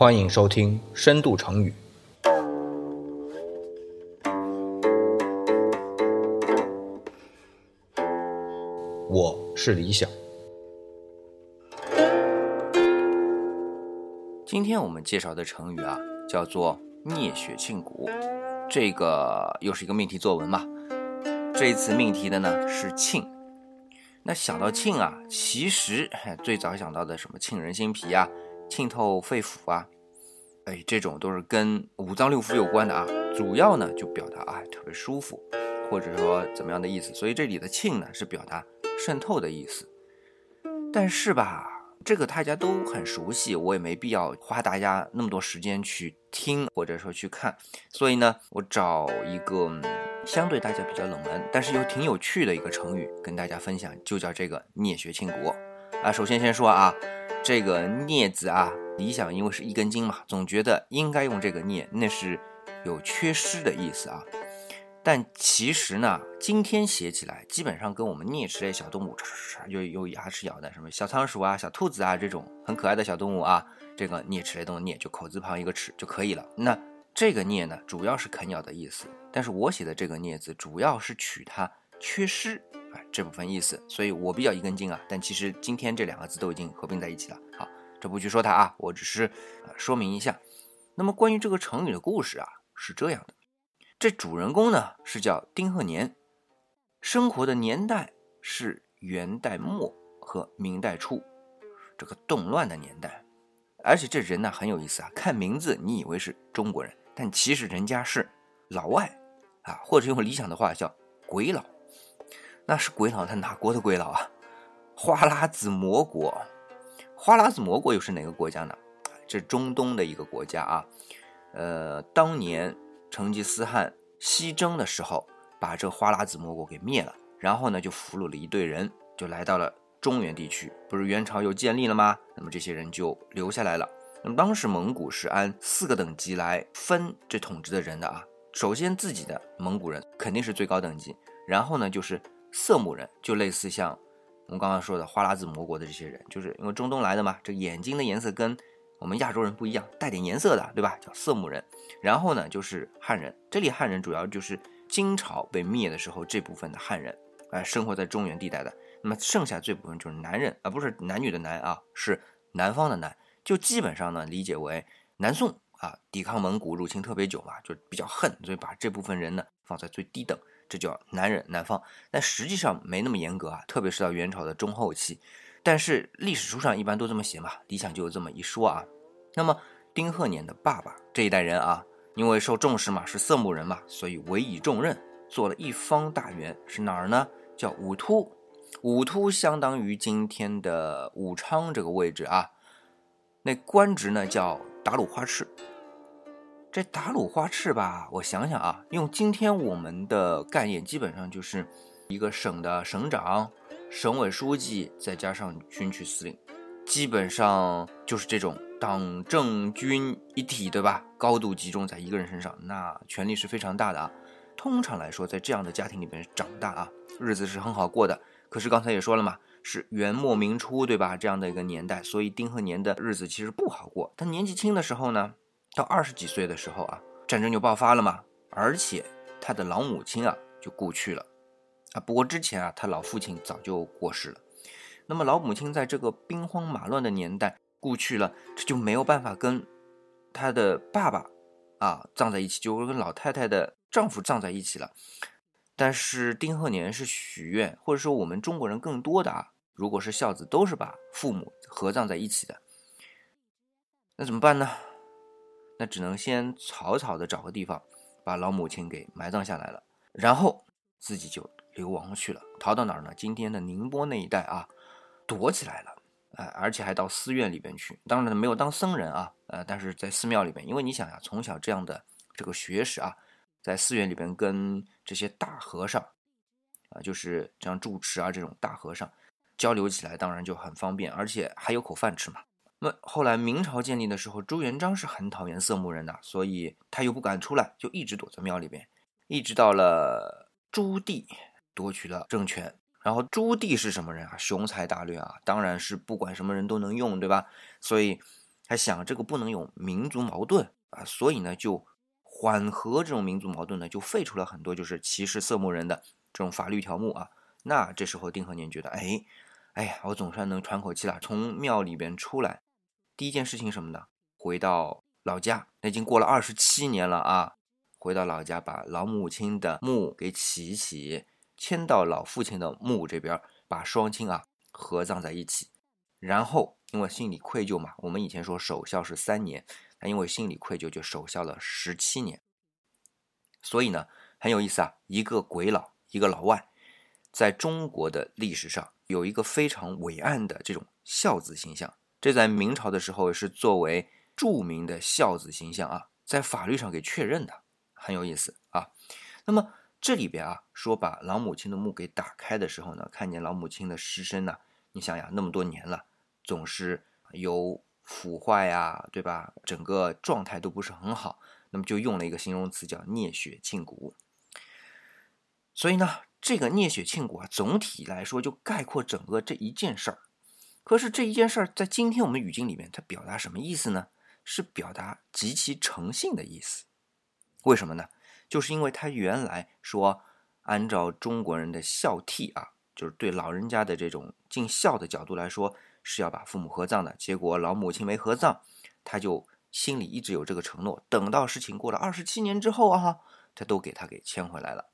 欢迎收听《深度成语》。我是李想。今天我们介绍的成语啊，叫做“聂血庆谷”，这个又是一个命题作文嘛。这一次命题的呢是庆。那想到庆啊，其实最早想到的什么沁人心脾啊、沁透肺腑啊，哎，这种都是跟五脏六腑有关的啊。主要呢就表达啊特别舒服，或者说怎么样的意思。所以这里的沁呢是表达渗透的意思。但是吧。这个大家都很熟悉，我也没必要花大家那么多时间去听或者说去看，所以呢，我找一个相对大家比较冷门，但是又挺有趣的一个成语跟大家分享，就叫这个“聂血庆国”啊。首先先说啊，这个“聂”字啊，理想因为是一根筋嘛，总觉得应该用这个“镊”，那是有缺失的意思啊。但其实呢，今天写起来基本上跟我们啮齿类小动物，有有牙齿咬的什么小仓鼠啊、小兔子啊这种很可爱的小动物啊，这个啮齿类动物啮就口字旁一个齿就可以了。那这个啮呢，主要是啃咬的意思，但是我写的这个啮字主要是取它缺失啊这部分意思，所以我比较一根筋啊。但其实今天这两个字都已经合并在一起了。好，这不去说它啊，我只是说明一下。那么关于这个成语的故事啊，是这样的。这主人公呢是叫丁鹤年，生活的年代是元代末和明代初，这个动乱的年代。而且这人呢很有意思啊，看名字你以为是中国人，但其实人家是老外啊，或者用理想的话叫鬼佬。那是鬼佬，他哪国的鬼佬啊？花剌子模国。花剌子模国又是哪个国家呢？这中东的一个国家啊。呃，当年。成吉思汗西征的时候，把这花剌子模国给灭了，然后呢，就俘虏了一队人，就来到了中原地区。不是元朝又建立了吗？那么这些人就留下来了。那么当时蒙古是按四个等级来分这统治的人的啊。首先自己的蒙古人肯定是最高等级，然后呢就是色目人，就类似像我们刚刚说的花剌子模国的这些人，就是因为中东来的嘛，这眼睛的颜色跟。我们亚洲人不一样，带点颜色的，对吧？叫色目人。然后呢，就是汉人。这里汉人主要就是金朝被灭的时候这部分的汉人，哎，生活在中原地带的。那么剩下这部分就是男人啊，不是男女的男啊，是南方的南。就基本上呢，理解为南宋啊，抵抗蒙古入侵特别久嘛，就比较恨，所以把这部分人呢放在最低等，这叫男人南方。但实际上没那么严格啊，特别是到元朝的中后期。但是历史书上一般都这么写嘛，理想就有这么一说啊。那么丁鹤年的爸爸这一代人啊，因为受重视嘛，是色目人嘛，所以委以重任，做了一方大员，是哪儿呢？叫武突。武突相当于今天的武昌这个位置啊。那官职呢叫达鲁花赤。这达鲁花赤吧，我想想啊，用今天我们的概念，基本上就是一个省的省长。省委书记再加上军区司令，基本上就是这种党政军一体，对吧？高度集中在一个人身上，那权力是非常大的啊。通常来说，在这样的家庭里面长大啊，日子是很好过的。可是刚才也说了嘛，是元末明初，对吧？这样的一个年代，所以丁鹤年的日子其实不好过。他年纪轻的时候呢，到二十几岁的时候啊，战争就爆发了嘛，而且他的老母亲啊就故去了。啊，不过之前啊，他老父亲早就过世了。那么老母亲在这个兵荒马乱的年代故去了，这就没有办法跟他的爸爸啊葬在一起，就跟老太太的丈夫葬在一起了。但是丁鹤年是许愿，或者说我们中国人更多的啊，如果是孝子，都是把父母合葬在一起的。那怎么办呢？那只能先草草的找个地方把老母亲给埋葬下来了，然后自己就。流亡去了，逃到哪儿呢？今天的宁波那一带啊，躲起来了，哎，而且还到寺院里边去。当然没有当僧人啊，呃，但是在寺庙里边，因为你想呀，从小这样的这个学识啊，在寺院里边跟这些大和尚啊，就是像住持啊这种大和尚交流起来，当然就很方便，而且还有口饭吃嘛。那后来明朝建立的时候，朱元璋是很讨厌色目人的，所以他又不敢出来，就一直躲在庙里边，一直到了朱棣。夺取了政权，然后朱棣是什么人啊？雄才大略啊，当然是不管什么人都能用，对吧？所以他想这个不能有民族矛盾啊，所以呢就缓和这种民族矛盾呢，就废除了很多就是歧视色目人的这种法律条目啊。那这时候丁和年觉得，哎，哎呀，我总算能喘口气了，从庙里边出来，第一件事情什么呢？回到老家，那已经过了二十七年了啊。回到老家，把老母亲的墓给起一起，迁到老父亲的墓这边，把双亲啊合葬在一起。然后因为心里愧疚嘛，我们以前说守孝是三年，他因为心里愧疚就守孝了十七年。所以呢很有意思啊，一个鬼佬，一个老外，在中国的历史上有一个非常伟岸的这种孝子形象。这在明朝的时候是作为著名的孝子形象啊，在法律上给确认的。很有意思啊，那么这里边啊说把老母亲的墓给打开的时候呢，看见老母亲的尸身呢，你想想那么多年了，总是有腐坏呀，对吧？整个状态都不是很好，那么就用了一个形容词叫聂血沁骨。所以呢，这个聂血沁骨啊，总体来说就概括整个这一件事儿。可是这一件事儿在今天我们语境里面，它表达什么意思呢？是表达极其诚信的意思。为什么呢？就是因为他原来说，按照中国人的孝悌啊，就是对老人家的这种尽孝的角度来说，是要把父母合葬的。结果老母亲没合葬，他就心里一直有这个承诺。等到事情过了二十七年之后啊，他都给他给牵回来了。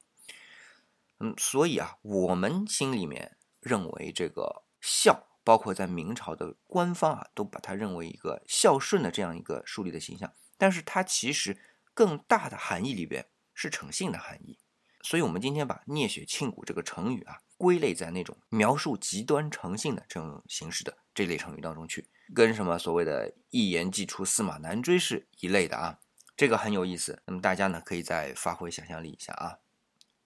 嗯，所以啊，我们心里面认为这个孝，包括在明朝的官方啊，都把它认为一个孝顺的这样一个树立的形象。但是它其实。更大的含义里边是诚信的含义，所以我们今天把“聂血沁骨”这个成语啊归类在那种描述极端诚信的这种形式的这类成语当中去，跟什么所谓的“一言既出，驷马难追”是一类的啊，这个很有意思。那么大家呢可以再发挥想象力一下啊。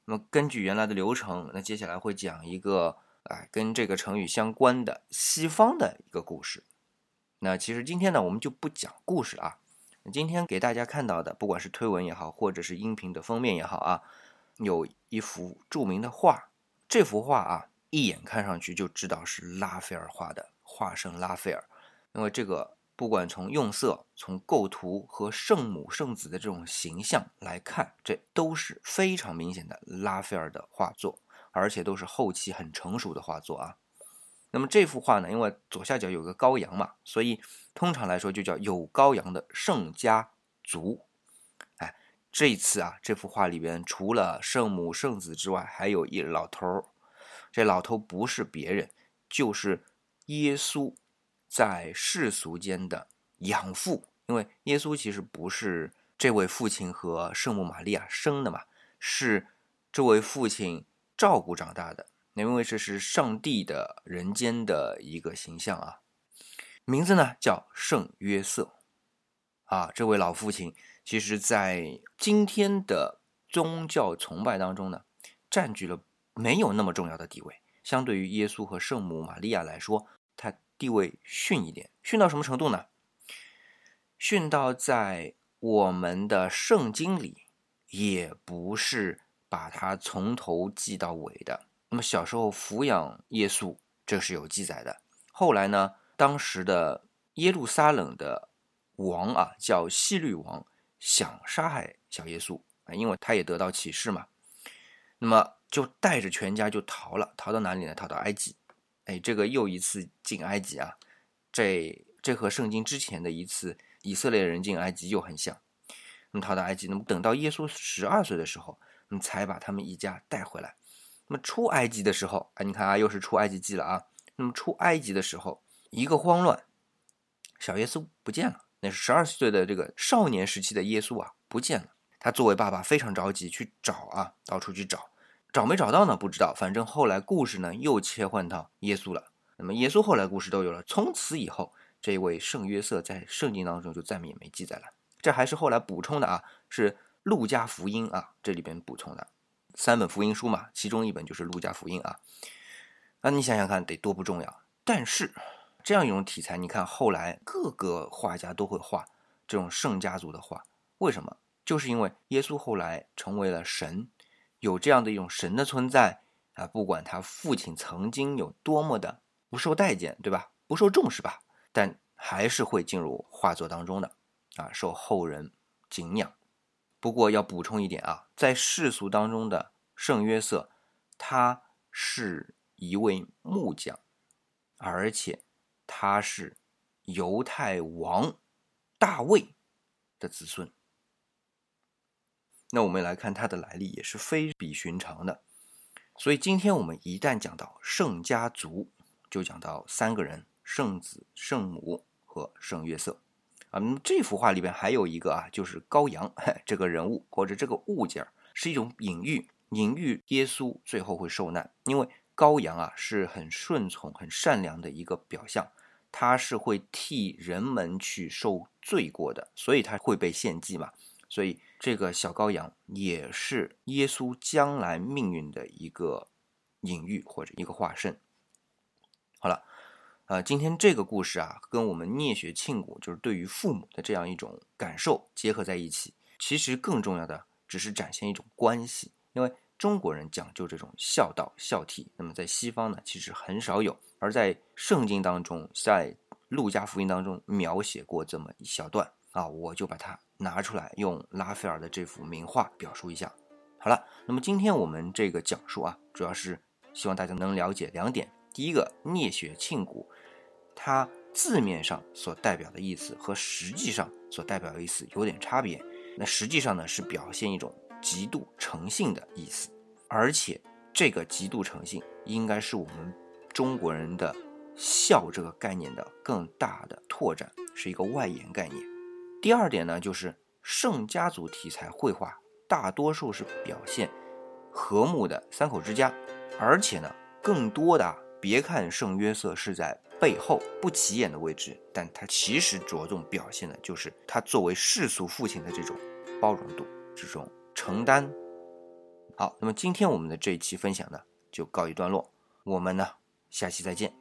那么根据原来的流程，那接下来会讲一个啊跟这个成语相关的西方的一个故事。那其实今天呢我们就不讲故事啊。今天给大家看到的，不管是推文也好，或者是音频的封面也好啊，有一幅著名的画。这幅画啊，一眼看上去就知道是拉斐尔画的，画圣拉斐尔。因为这个，不管从用色、从构图和圣母圣子的这种形象来看，这都是非常明显的拉斐尔的画作，而且都是后期很成熟的画作啊。那么这幅画呢，因为左下角有个羔羊嘛，所以通常来说就叫有羔羊的圣家族。哎，这一次啊，这幅画里边除了圣母圣子之外，还有一老头儿。这老头不是别人，就是耶稣在世俗间的养父。因为耶稣其实不是这位父亲和圣母玛利亚生的嘛，是这位父亲照顾长大的。因为这是上帝的人间的一个形象啊，名字呢叫圣约瑟啊。这位老父亲，其实在今天的宗教崇拜当中呢，占据了没有那么重要的地位。相对于耶稣和圣母玛利亚来说，他地位逊一点。逊到什么程度呢？逊到在我们的圣经里，也不是把他从头记到尾的。那么小时候抚养耶稣，这是有记载的。后来呢，当时的耶路撒冷的王啊，叫希律王，想杀害小耶稣啊，因为他也得到启示嘛。那么就带着全家就逃了，逃到哪里呢？逃到埃及。哎，这个又一次进埃及啊，这这和圣经之前的一次以色列人进埃及又很像。那么逃到埃及，那么等到耶稣十二岁的时候，那么才把他们一家带回来。那么出埃及的时候，啊，你看啊，又是出埃及记了啊。那么出埃及的时候，一个慌乱，小耶稣不见了。那是十二岁的这个少年时期的耶稣啊，不见了。他作为爸爸非常着急去找啊，到处去找，找没找到呢？不知道。反正后来故事呢又切换到耶稣了。那么耶稣后来故事都有了。从此以后，这位圣约瑟在圣经当中就再也没记载了。这还是后来补充的啊，是路加福音啊这里边补充的。三本福音书嘛，其中一本就是《路加福音》啊。那你想想看，得多不重要。但是这样一种题材，你看后来各个画家都会画这种圣家族的画，为什么？就是因为耶稣后来成为了神，有这样的一种神的存在啊。不管他父亲曾经有多么的不受待见，对吧？不受重视吧，但还是会进入画作当中的啊，受后人敬仰。不过要补充一点啊，在世俗当中的圣约瑟，他是一位木匠，而且他是犹太王大卫的子孙。那我们来看他的来历也是非比寻常的。所以今天我们一旦讲到圣家族，就讲到三个人：圣子、圣母和圣约瑟。啊，那么这幅画里边还有一个啊，就是羔羊 这个人物或者这个物件是一种隐喻，隐喻耶稣最后会受难。因为羔羊啊是很顺从、很善良的一个表象，它是会替人们去受罪过的，所以它会被献祭嘛。所以这个小羔羊也是耶稣将来命运的一个隐喻或者一个化身。好了。啊，今天这个故事啊，跟我们聂血庆谷就是对于父母的这样一种感受结合在一起。其实更重要的只是展现一种关系，因为中国人讲究这种孝道孝悌，那么在西方呢，其实很少有。而在圣经当中，在路加福音当中描写过这么一小段啊，我就把它拿出来，用拉斐尔的这幅名画表述一下。好了，那么今天我们这个讲述啊，主要是希望大家能了解两点。第一个，聂雪庆谷。它字面上所代表的意思和实际上所代表的意思有点差别。那实际上呢是表现一种极度诚信的意思，而且这个极度诚信应该是我们中国人的孝这个概念的更大的拓展，是一个外延概念。第二点呢，就是圣家族题材绘画大多数是表现和睦的三口之家，而且呢，更多的别看圣约瑟是在。背后不起眼的位置，但他其实着重表现的就是他作为世俗父亲的这种包容度、这种承担。好，那么今天我们的这一期分享呢，就告一段落，我们呢下期再见。